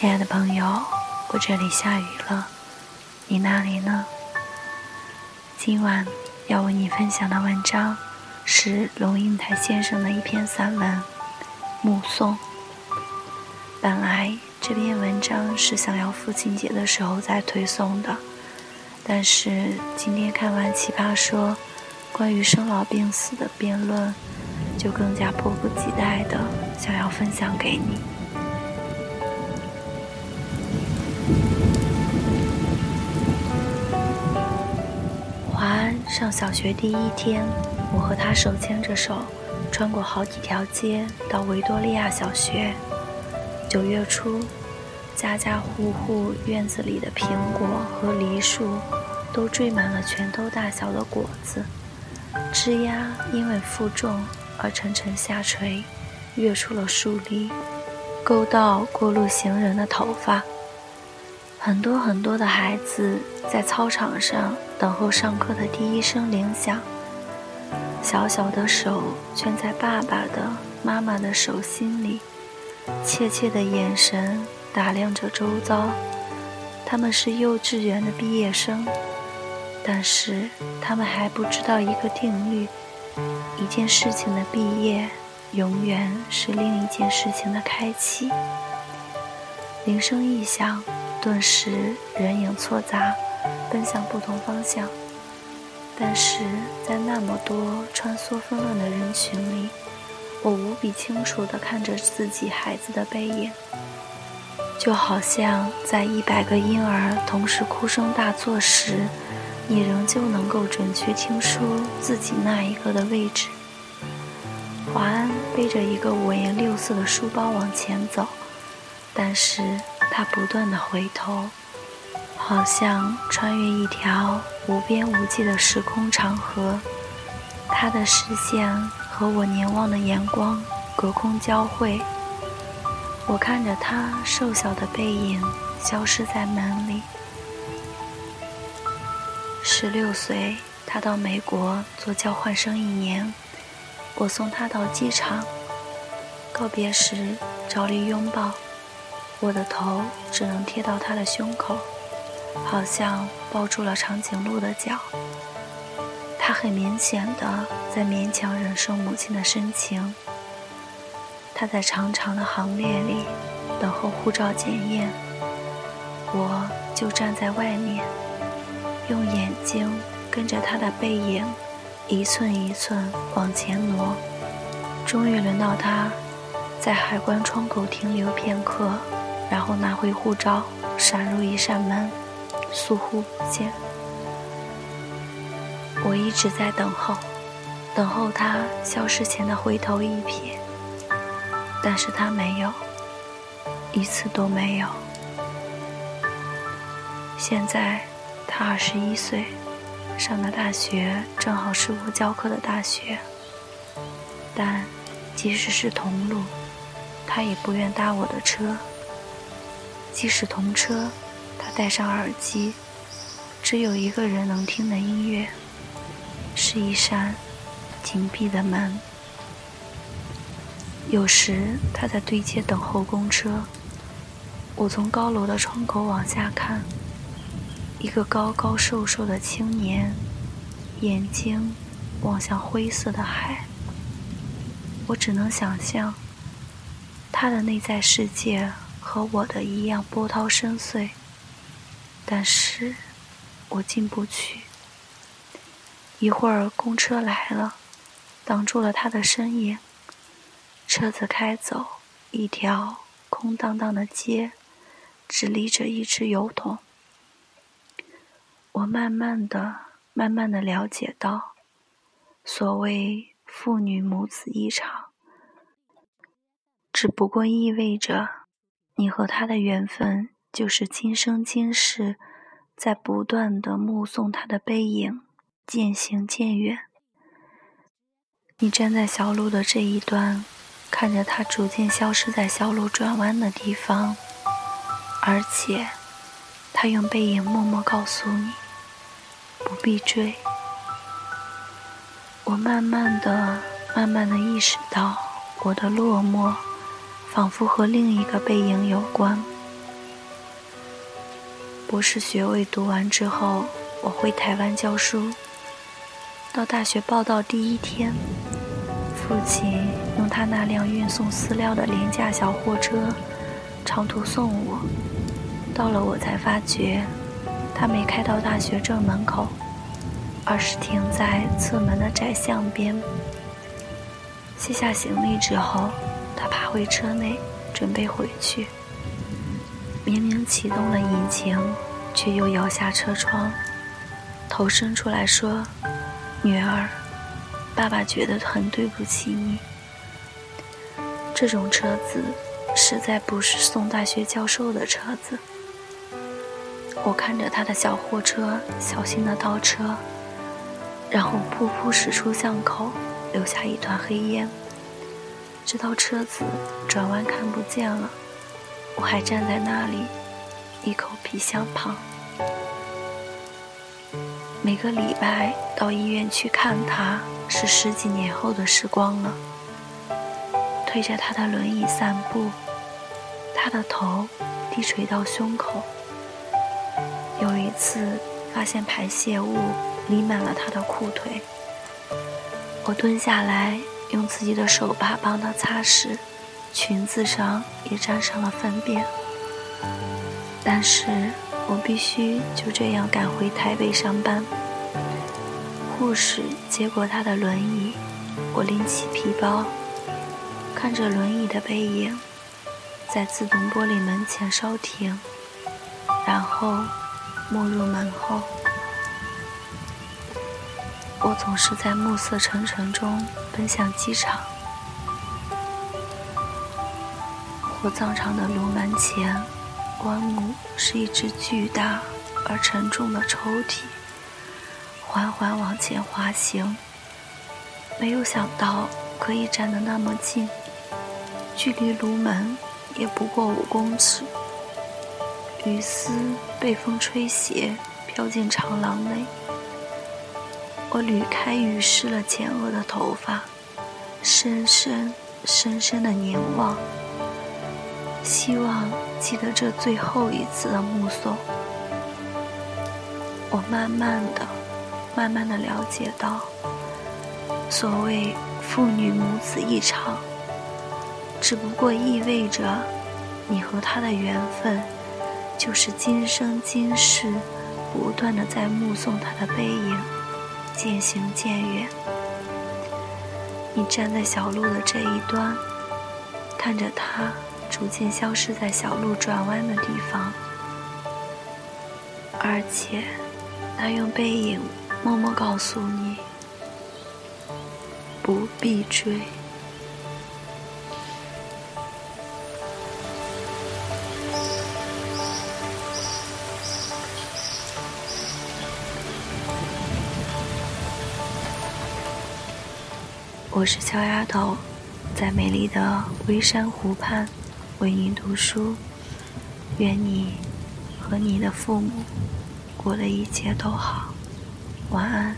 亲爱的朋友，我这里下雨了，你那里呢？今晚要为你分享的文章是龙应台先生的一篇散文《目送》。本来这篇文章是想要父亲节的时候再推送的，但是今天看完《奇葩说》关于生老病死的辩论，就更加迫不及待的想要分享给你。上小学第一天，我和他手牵着手，穿过好几条街到维多利亚小学。九月初，家家户户院子里的苹果和梨树都缀满了拳头大小的果子，枝丫因为负重而沉沉下垂，跃出了树篱，勾到过路行人的头发。很多很多的孩子在操场上等候上课的第一声铃响，小小的手圈在爸爸的、妈妈的手心里，怯怯的眼神打量着周遭。他们是幼稚园的毕业生，但是他们还不知道一个定律：一件事情的毕业，永远是另一件事情的开启。铃声一响。顿时人影错杂，奔向不同方向。但是在那么多穿梭纷乱的人群里，我无比清楚地看着自己孩子的背影，就好像在一百个婴儿同时哭声大作时，你仍旧能够准确听出自己那一个的位置。华安背着一个五颜六色的书包往前走，但是。他不断的回头，好像穿越一条无边无际的时空长河。他的视线和我凝望的眼光隔空交汇。我看着他瘦小的背影消失在门里。十六岁，他到美国做交换生一年。我送他到机场，告别时照例拥抱。我的头只能贴到他的胸口，好像抱住了长颈鹿的脚。他很明显的在勉强忍受母亲的深情。他在长长的行列里等候护照检验，我就站在外面，用眼睛跟着他的背影一寸一寸往前挪。终于轮到他，在海关窗口停留片刻。然后拿回护照，闪入一扇门，疏忽不见。我一直在等候，等候他消失前的回头一瞥，但是他没有，一次都没有。现在他二十一岁，上的大学正好是我教课的大学，但即使是同路，他也不愿搭我的车。即使同车，他戴上耳机，只有一个人能听的音乐，是一扇紧闭的门。有时他在对街等候公车，我从高楼的窗口往下看，一个高高瘦瘦的青年，眼睛望向灰色的海。我只能想象他的内在世界。和我的一样波涛深邃，但是我进不去。一会儿公车来了，挡住了他的身影。车子开走，一条空荡荡的街，只立着一只油桶。我慢慢的、慢慢的了解到，所谓父女母子一场，只不过意味着。你和他的缘分，就是今生今世，在不断的目送他的背影渐行渐远。你站在小路的这一端，看着他逐渐消失在小路转弯的地方，而且，他用背影默默告诉你，不必追。我慢慢的、慢慢的意识到，我的落寞。仿佛和另一个背影有关，博士学位读完之后，我回台湾教书。到大学报到第一天，父亲用他那辆运送饲料的廉价小货车长途送我。到了，我才发觉，他没开到大学正门口，而是停在侧门的窄巷边。卸下行李之后，他爬回车内，准备回去。明明启动了引擎，却又摇下车窗，头伸出来说。女儿，爸爸觉得很对不起你。这种车子实在不是送大学教授的车子。我看着他的小货车小心的倒车，然后噗噗驶出巷口，留下一团黑烟。直到车子转弯看不见了，我还站在那里，一口皮箱旁。每个礼拜到医院去看他，是十几年后的时光了。推着他的轮椅散步，他的头低垂到胸口。有一次发现排泄物弥漫了他的裤腿，我蹲下来用自己的手帕帮他擦拭，裙子上也沾上了粪便。但是。我必须就这样赶回台北上班。护士接过他的轮椅，我拎起皮包，看着轮椅的背影，在自动玻璃门前稍停，然后没入门后。我总是在暮色沉沉中奔向机场。火葬场的炉门前。棺木是一只巨大而沉重的抽屉，缓缓往前滑行。没有想到可以站得那么近，距离炉门也不过五公尺。雨丝被风吹斜，飘进长廊内。我捋开雨湿了前额的头发，深深深深的凝望。希望记得这最后一次的目送。我慢慢的、慢慢的了解到，所谓父女母子一场，只不过意味着你和他的缘分，就是今生今世不断的在目送他的背影渐行渐远。你站在小路的这一端，看着他。逐渐消失在小路转弯的地方，而且，他用背影默默告诉你：不必追。我是小丫头，在美丽的微山湖畔。为您读书，愿你和你的父母过的一切都好，晚安。